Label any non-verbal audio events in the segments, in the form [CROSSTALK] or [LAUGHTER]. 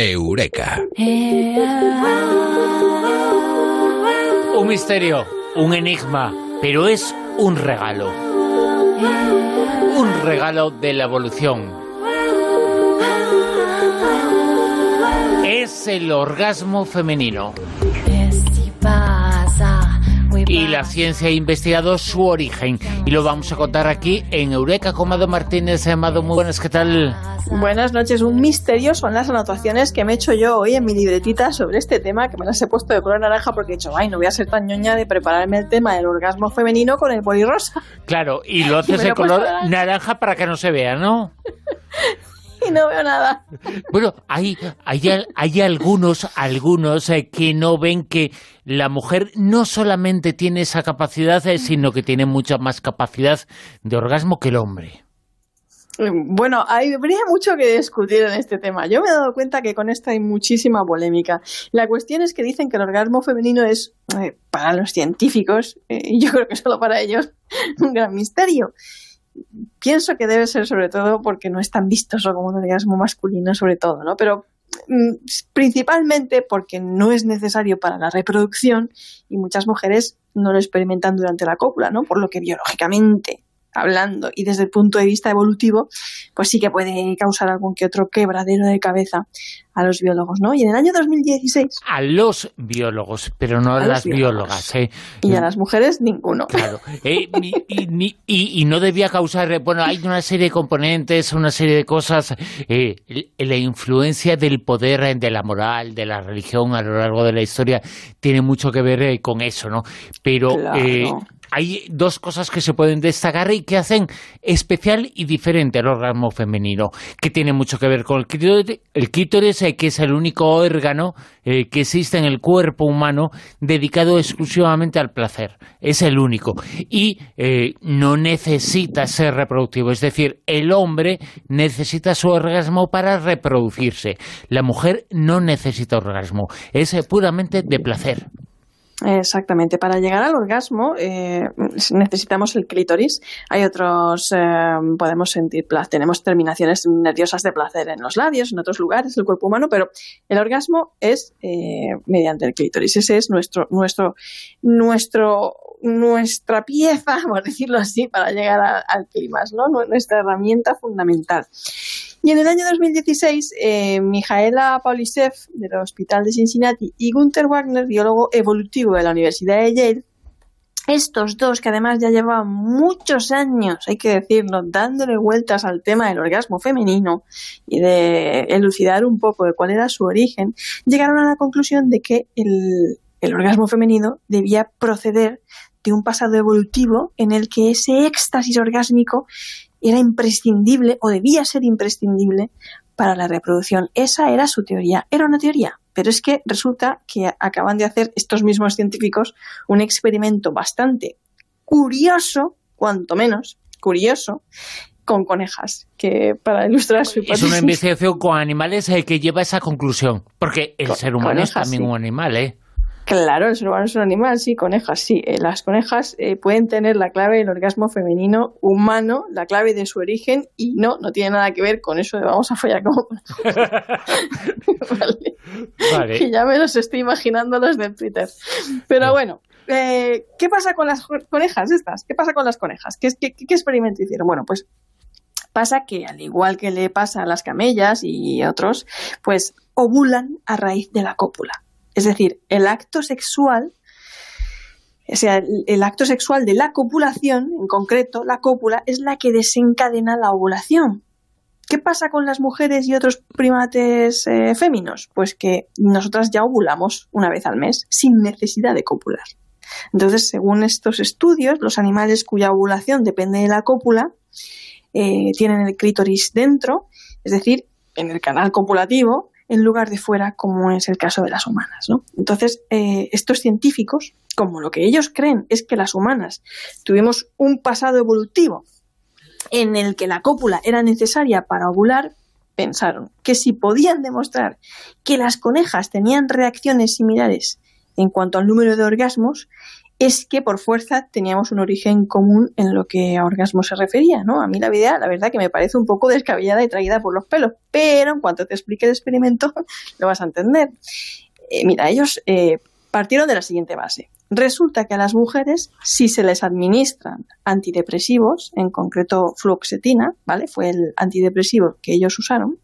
Eureka. Un misterio, un enigma, pero es un regalo. Un regalo de la evolución. Es el orgasmo femenino. Y la ciencia ha investigado su origen. Y lo vamos a contar aquí en Eureka con Mado Martínez. Amado, muy buenas, ¿qué tal? Buenas noches. Un misterio son las anotaciones que me he hecho yo hoy en mi libretita sobre este tema, que me las he puesto de color naranja porque he dicho, ay, no voy a ser tan ñoña de prepararme el tema del orgasmo femenino con el rosa. Claro, y lo [LAUGHS] haces de color naranja para que no se vea, ¿no? [LAUGHS] [LAUGHS] y no veo nada. Bueno, hay, hay, hay algunos, algunos eh, que no ven que la mujer no solamente tiene esa capacidad, eh, sino que tiene mucha más capacidad de orgasmo que el hombre. Bueno, hay, habría mucho que discutir en este tema. Yo me he dado cuenta que con esto hay muchísima polémica. La cuestión es que dicen que el orgasmo femenino es, eh, para los científicos, y yo creo que solo para ellos, [LAUGHS] un gran misterio pienso que debe ser sobre todo porque no es tan vistoso como un orgasmo masculino, sobre todo, ¿no? Pero mm, principalmente porque no es necesario para la reproducción y muchas mujeres no lo experimentan durante la cópula, ¿no? Por lo que biológicamente hablando y desde el punto de vista evolutivo, pues sí que puede causar algún que otro quebradero de cabeza a los biólogos, ¿no? Y en el año 2016... A los biólogos, pero no a, las biólogas, ¿eh? Y a las mujeres, ninguno. Claro. Eh, y, y, no debía causar... Bueno, hay una serie de componentes, una serie de cosas... Eh, la influencia del poder, de la moral, de la religión a lo largo de la historia tiene mucho que ver eh, con eso, ¿no? Pero... Claro hay dos cosas que se pueden destacar y que hacen especial y diferente al orgasmo femenino, que tiene mucho que ver con el clítoris, el clítoris eh, que es el único órgano eh, que existe en el cuerpo humano dedicado exclusivamente al placer. Es el único. Y eh, no necesita ser reproductivo. Es decir, el hombre necesita su orgasmo para reproducirse. La mujer no necesita orgasmo. Es puramente de placer. Exactamente. Para llegar al orgasmo eh, necesitamos el clítoris. Hay otros, eh, podemos sentir tenemos terminaciones nerviosas de placer en los labios, en otros lugares del cuerpo humano, pero el orgasmo es eh, mediante el clítoris. Ese es nuestro, nuestro, nuestro nuestra pieza, [LAUGHS] por decirlo así, para llegar al clima, ¿no? nuestra herramienta fundamental. Y en el año 2016, eh, Mijaela Paulisev del Hospital de Cincinnati y Gunther Wagner, biólogo evolutivo de la Universidad de Yale, estos dos, que además ya llevaban muchos años, hay que decirlo, dándole vueltas al tema del orgasmo femenino y de elucidar un poco de cuál era su origen, llegaron a la conclusión de que el, el orgasmo femenino debía proceder de un pasado evolutivo en el que ese éxtasis orgásmico era imprescindible o debía ser imprescindible para la reproducción. Esa era su teoría. Era una teoría, pero es que resulta que acaban de hacer estos mismos científicos un experimento bastante curioso, cuanto menos curioso, con conejas, que para ilustrar su hipótesis... Es una investigación con animales eh, que lleva a esa conclusión, porque el ser humano es también un animal, ¿eh? Claro, el ser humano es un animal, sí, conejas, sí. Eh, las conejas eh, pueden tener la clave del orgasmo femenino humano, la clave de su origen, y no, no tiene nada que ver con eso de vamos a follar como... [LAUGHS] vale. Que ya me los estoy imaginando los del Twitter. Pero bueno, eh, ¿qué pasa con las conejas estas? ¿Qué pasa con las conejas? ¿Qué, qué, qué experimento hicieron? Bueno, pues pasa que al igual que le pasa a las camellas y otros, pues ovulan a raíz de la cópula. Es decir, el acto sexual, o sea, el, acto sexual de la copulación, en concreto, la cópula, es la que desencadena la ovulación. ¿Qué pasa con las mujeres y otros primates eh, féminos? Pues que nosotras ya ovulamos una vez al mes sin necesidad de copular. Entonces, según estos estudios, los animales cuya ovulación depende de la cópula eh, tienen el clítoris dentro, es decir, en el canal copulativo, en lugar de fuera, como es el caso de las humanas. ¿no? Entonces, eh, estos científicos, como lo que ellos creen es que las humanas tuvimos un pasado evolutivo en el que la cópula era necesaria para ovular, pensaron que si podían demostrar que las conejas tenían reacciones similares en cuanto al número de orgasmos, es que por fuerza teníamos un origen común en lo que a orgasmo se refería, ¿no? A mí la idea, la verdad, que me parece un poco descabellada y traída por los pelos, pero en cuanto te explique el experimento [LAUGHS] lo vas a entender. Eh, mira, ellos eh, partieron de la siguiente base. Resulta que a las mujeres, si se les administran antidepresivos, en concreto fluoxetina, ¿vale? Fue el antidepresivo que ellos usaron,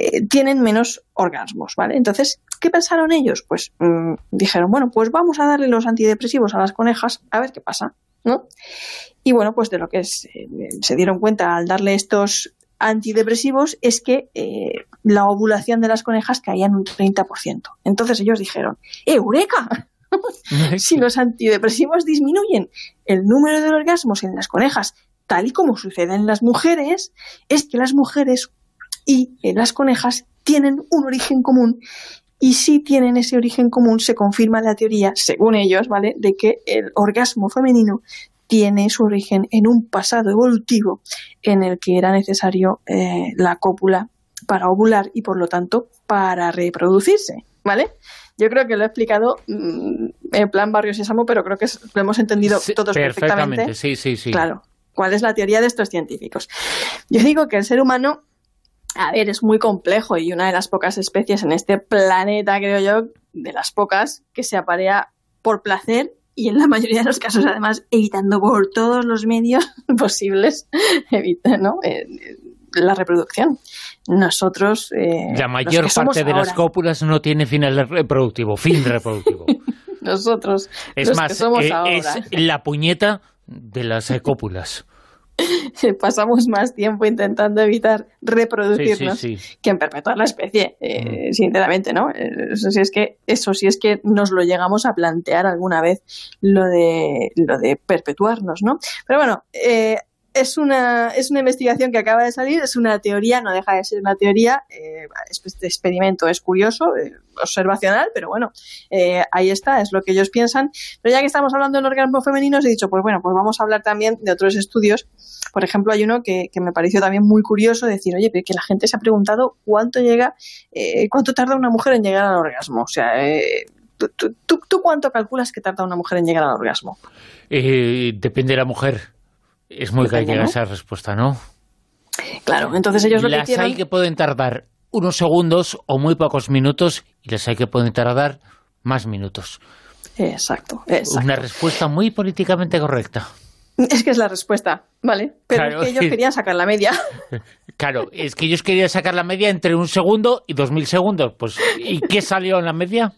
eh, tienen menos orgasmos, ¿vale? Entonces, ¿qué pensaron ellos? Pues mm, dijeron, bueno, pues vamos a darle los antidepresivos a las conejas a ver qué pasa, ¿no? Y bueno, pues de lo que se, dieron cuenta al darle estos antidepresivos es que eh, la ovulación de las conejas caía en un 30%. Entonces ellos dijeron, ¡Eureka! [LAUGHS] si los antidepresivos disminuyen el número de orgasmos en las conejas, tal y como sucede en las mujeres, es que las mujeres y las conejas tienen un origen común y si tienen ese origen común se confirma la teoría, según ellos, ¿vale?, de que el orgasmo femenino tiene su origen en un pasado evolutivo en el que era necesario eh, la cópula para ovular y por lo tanto para reproducirse, ¿vale? Yo creo que lo he explicado mm, en plan Barrio Sésamo, pero creo que lo hemos entendido todos perfectamente. Sí, sí, sí. Claro. ¿Cuál es la teoría de estos científicos? Yo digo que el ser humano, a ver, es muy complejo y una de las pocas especies en este planeta, creo yo, de las pocas que se aparea por placer y en la mayoría de los casos, además, evitando por todos los medios [LAUGHS] posibles [LAUGHS] ¿no? Eh, la reproducción. Nosotros. Eh, la mayor parte de las cópulas no tiene final reproductivo, fin [LAUGHS] reproductivo. Nosotros. Es más, eh, es la puñeta de las cópulas. [LAUGHS] pasamos más tiempo intentando evitar reproducirnos que en perpetuar la especie, eh, mm. sinceramente, ¿no? Eso sí es que eso sí es que nos lo llegamos a plantear alguna vez lo de lo de perpetuarnos, ¿no? Pero bueno, eh, es una, es una investigación que acaba de salir, es una teoría, no deja de ser una teoría. Eh, este experimento es curioso, eh, observacional, pero bueno, eh, ahí está, es lo que ellos piensan. Pero ya que estamos hablando del orgasmo femenino, os he dicho, pues bueno, pues vamos a hablar también de otros estudios. Por ejemplo, hay uno que, me pareció también muy curioso, decir, oye, que la gente se ha preguntado cuánto llega, cuánto tarda una mujer en llegar al orgasmo. O sea, ¿tú, tú, cuánto calculas que tarda una mujer en llegar al orgasmo? depende de la mujer. Es muy gallega esa respuesta, ¿no? Claro, entonces ellos lo que Las hay que pueden tardar unos segundos o muy pocos minutos y las hay que pueden tardar más minutos. Exacto, exacto. Una respuesta muy políticamente correcta. [LAUGHS] Es que es la respuesta, ¿vale? Pero es que ellos [LAUGHS] querían sacar la media. [LAUGHS] Claro, es que ellos querían sacar la media entre un segundo y dos mil segundos. Pues, ¿y qué salió en la media?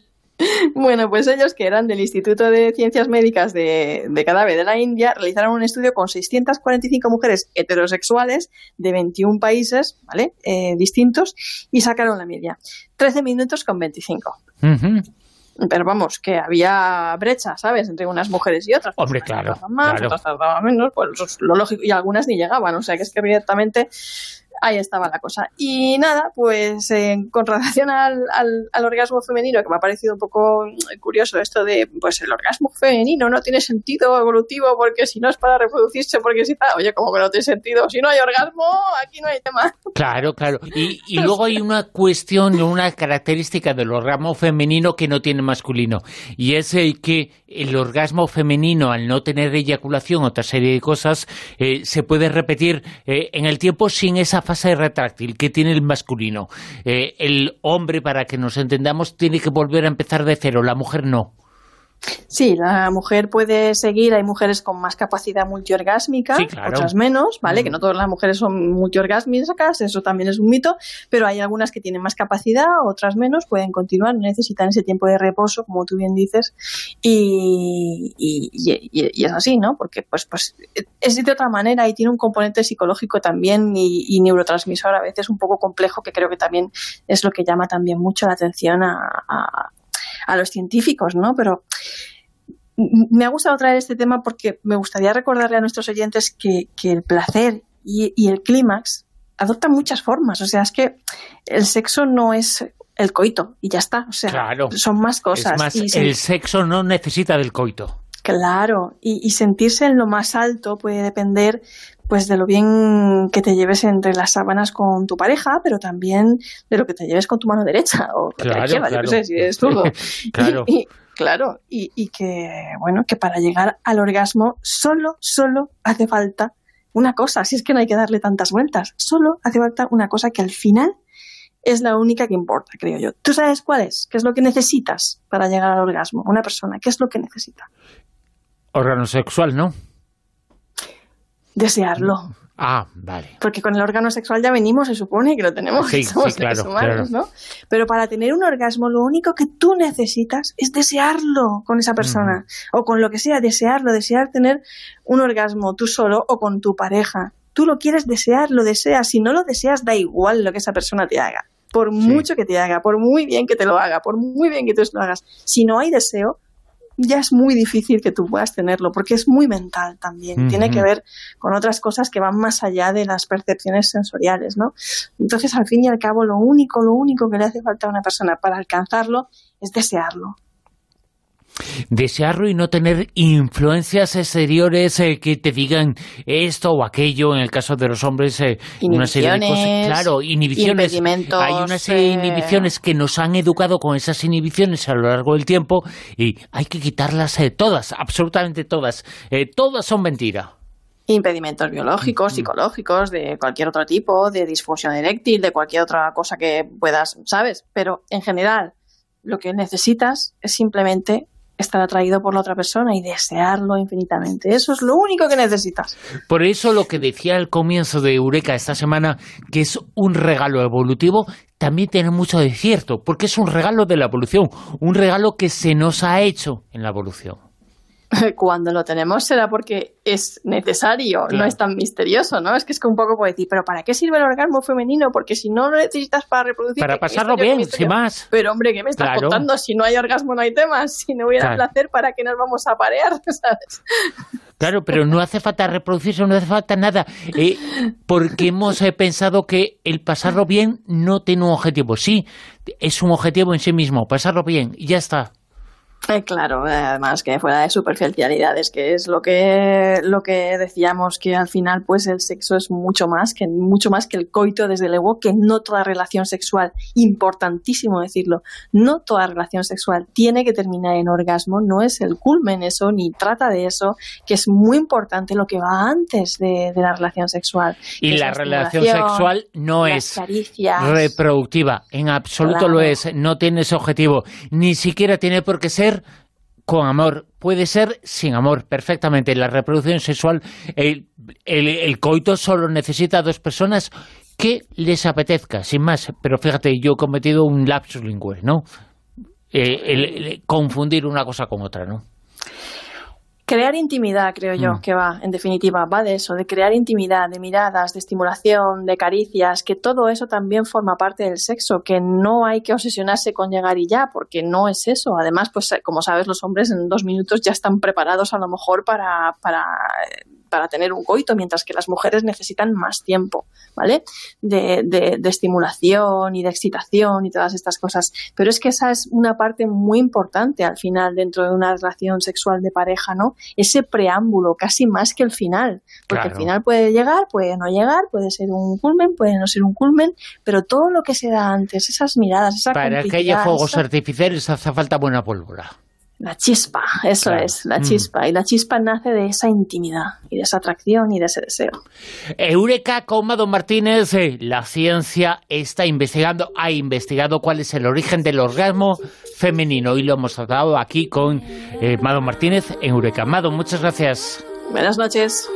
Bueno, pues ellos que eran del Instituto de Ciencias Médicas de, de Cadáver de la India realizaron un estudio con 645 mujeres heterosexuales de 21 países ¿vale? Eh, distintos y sacaron la media. 13 minutos con 25. Pero vamos, que había brecha, ¿sabes? Entre unas mujeres y otras. Hombre, claro. Más, claro. otras tardaban menos, pues lo lógico. Y algunas ni llegaban, o sea que es que directamente ahí estaba la cosa. Y nada, pues eh, con relación al, al, orgasmo femenino, que me ha parecido un poco curioso esto de, pues el orgasmo femenino no tiene sentido evolutivo porque si no es para reproducirse, porque si está, oye, como que no tiene sentido, si no hay orgasmo, aquí no hay tema. Claro, claro. Y, y luego hay una cuestión, una característica del orgasmo femenino que no tiene masculino, y es el que el orgasmo femenino, al no tener eyaculación, otra serie de cosas, eh, se puede repetir eh, en el tiempo sin esa fase retráctil que tiene el masculino. Eh, el hombre, para que nos entendamos, tiene que volver a empezar de cero, la mujer no. Sí, la mujer puede seguir, hay mujeres con más capacidad multiorgásmica, otras menos, ¿vale? Que no todas las mujeres son multiorgásmicas, eso también es un mito, pero hay algunas que tienen más capacidad, otras menos, pueden continuar, necesitan ese tiempo de reposo, como tú bien dices, y, es así, ¿no? Porque pues, pues es de otra manera y tiene un componente psicológico también y, neurotransmisor a veces un poco complejo, que creo que también es lo que llama también mucho la atención a, a los científicos, ¿no? Pero me ha gustado traer este tema porque me gustaría recordarle a nuestros oyentes que, el placer y, el clímax adoptan muchas formas. O sea, es que el sexo no es el coito y ya está. O sea, son más cosas. Es más, el sexo no necesita del coito. Claro, y, y, sentirse en lo más alto puede depender pues de lo bien que te lleves entre las sábanas con tu pareja, pero también de lo que te lleves con tu mano derecha [LAUGHS] o claro, la izquierda, claro. yo sé si es todo. [LAUGHS] claro. claro, y, y que, bueno, que para llegar al orgasmo solo, solo hace falta una cosa, si es que no hay que darle tantas vueltas, solo hace falta una cosa que al final es la única que importa, creo yo. ¿Tú sabes cuál es? ¿Qué es lo que necesitas para llegar al orgasmo? Una persona, ¿qué es lo que necesita? Órgano sexual, ¿no? Desearlo. Ah, vale. Porque con el órgano sexual ya venimos, se supone que lo tenemos, Sí, [LAUGHS] somos sí, claro, seres humanos, claro. ¿no? Pero para tener un orgasmo, lo único que tú necesitas es desearlo con esa persona. O con lo que sea, desearlo, desear tener un orgasmo tú solo o con tu pareja. Tú lo quieres desear, lo deseas. Si no lo deseas, da igual lo que esa persona te haga. Por mucho que te haga, por muy bien que te lo haga, por muy bien que tú lo hagas. Si no hay deseo, ya es muy difícil que tú puedas tenerlo, porque es muy mental también. Tiene que ver con otras cosas que van más allá de las percepciones sensoriales, ¿no? Entonces, al fin y al cabo, lo único, lo único que le hace falta a una persona para alcanzarlo es desearlo. Desearlo y no tener influencias exteriores eh, que te digan esto o aquello, en el caso de los hombres, eh, una serie de cosas. Claro, inhibiciones. Hay una serie de eh, inhibiciones que nos han educado con esas inhibiciones a lo largo del tiempo y hay que quitarlas eh, todas, absolutamente todas. Todas son mentira. Impedimentos biológicos, psicológicos, de cualquier otro tipo, de disfunción eréctil, de cualquier otra cosa que puedas, ¿sabes? Pero en general, lo que necesitas es simplemente estar atraído por la otra persona y desearlo infinitamente. Eso es lo único que necesitas. Por eso lo que decía al comienzo de Eureka esta semana, que es un regalo evolutivo, también tiene mucho de cierto, porque es un regalo de la evolución, un regalo que se nos ha hecho en la evolución. [LAUGHS] Cuando lo tenemos será porque es necesario, Claro. no es tan misterioso, ¿no? Es que es que un poco puede decir, pero ¿para qué sirve el orgasmo femenino? Porque si no lo necesitas para reproducir... Para pasarlo bien, sin más. Pero hombre, ¿qué me estás Claro. contando? Si no hay orgasmo no hay temas, si no hubiera Claro. placer, ¿para qué nos vamos a parear? [LAUGHS] ¿Sabes? Claro, pero no hace falta reproducirse, no hace falta nada, eh, porque hemos eh, pensado que el pasarlo bien no tiene un objetivo. Sí, es un objetivo en sí mismo, pasarlo bien, y ya está. Eh, claro, eh, además que fuera de superficialidades, que es lo que lo que decíamos que al final pues el sexo es mucho más que mucho más que el coito desde luego que no toda relación sexual, importantísimo decirlo, no toda relación sexual tiene que terminar en orgasmo, no es el culmen eso ni trata de eso, que es muy importante lo que va antes de, de la relación sexual. Y la relación sexual no es caricias. reproductiva, en absoluto Claro. lo es, no tiene ese objetivo, ni siquiera tiene por qué ser con amor, puede ser sin amor, perfectamente. La reproducción sexual, el, coito solo necesita dos personas que les apetezca, sin más. Pero fíjate, yo he cometido un lapsus lingüe, ¿no? Eh, confundir una cosa con otra, ¿no? Crear intimidad, creo yo, Mm. que va, en definitiva, va de eso, de crear intimidad, de miradas, de estimulación, de caricias, que todo eso también forma parte del sexo, que no hay que obsesionarse con llegar y ya, porque no es eso. Además, pues como sabes, los hombres en dos minutos ya están preparados a lo mejor para, para, para tener un coito, mientras que las mujeres necesitan más tiempo, ¿vale? De, de, de estimulación y de excitación y todas estas cosas. Pero es que esa es una parte muy importante al final dentro de una relación sexual de pareja, ¿no? Ese preámbulo, casi más que el final. Porque Claro. el final puede llegar, puede no llegar, puede ser un culmen, puede no ser un culmen, pero todo lo que se da antes, esas miradas, esa Para que haya fuegos esa- artificiales hace falta buena pólvora. La chispa, eso Claro. es, la Mm. chispa. Y la chispa nace de esa intimidad y de esa atracción y de ese deseo. Eureka con Mado Martínez, eh, la ciencia está investigando, ha investigado cuál es el origen del orgasmo femenino y lo hemos tratado aquí con eh, Mado Martínez en Eureka. Mado, muchas gracias. Buenas noches.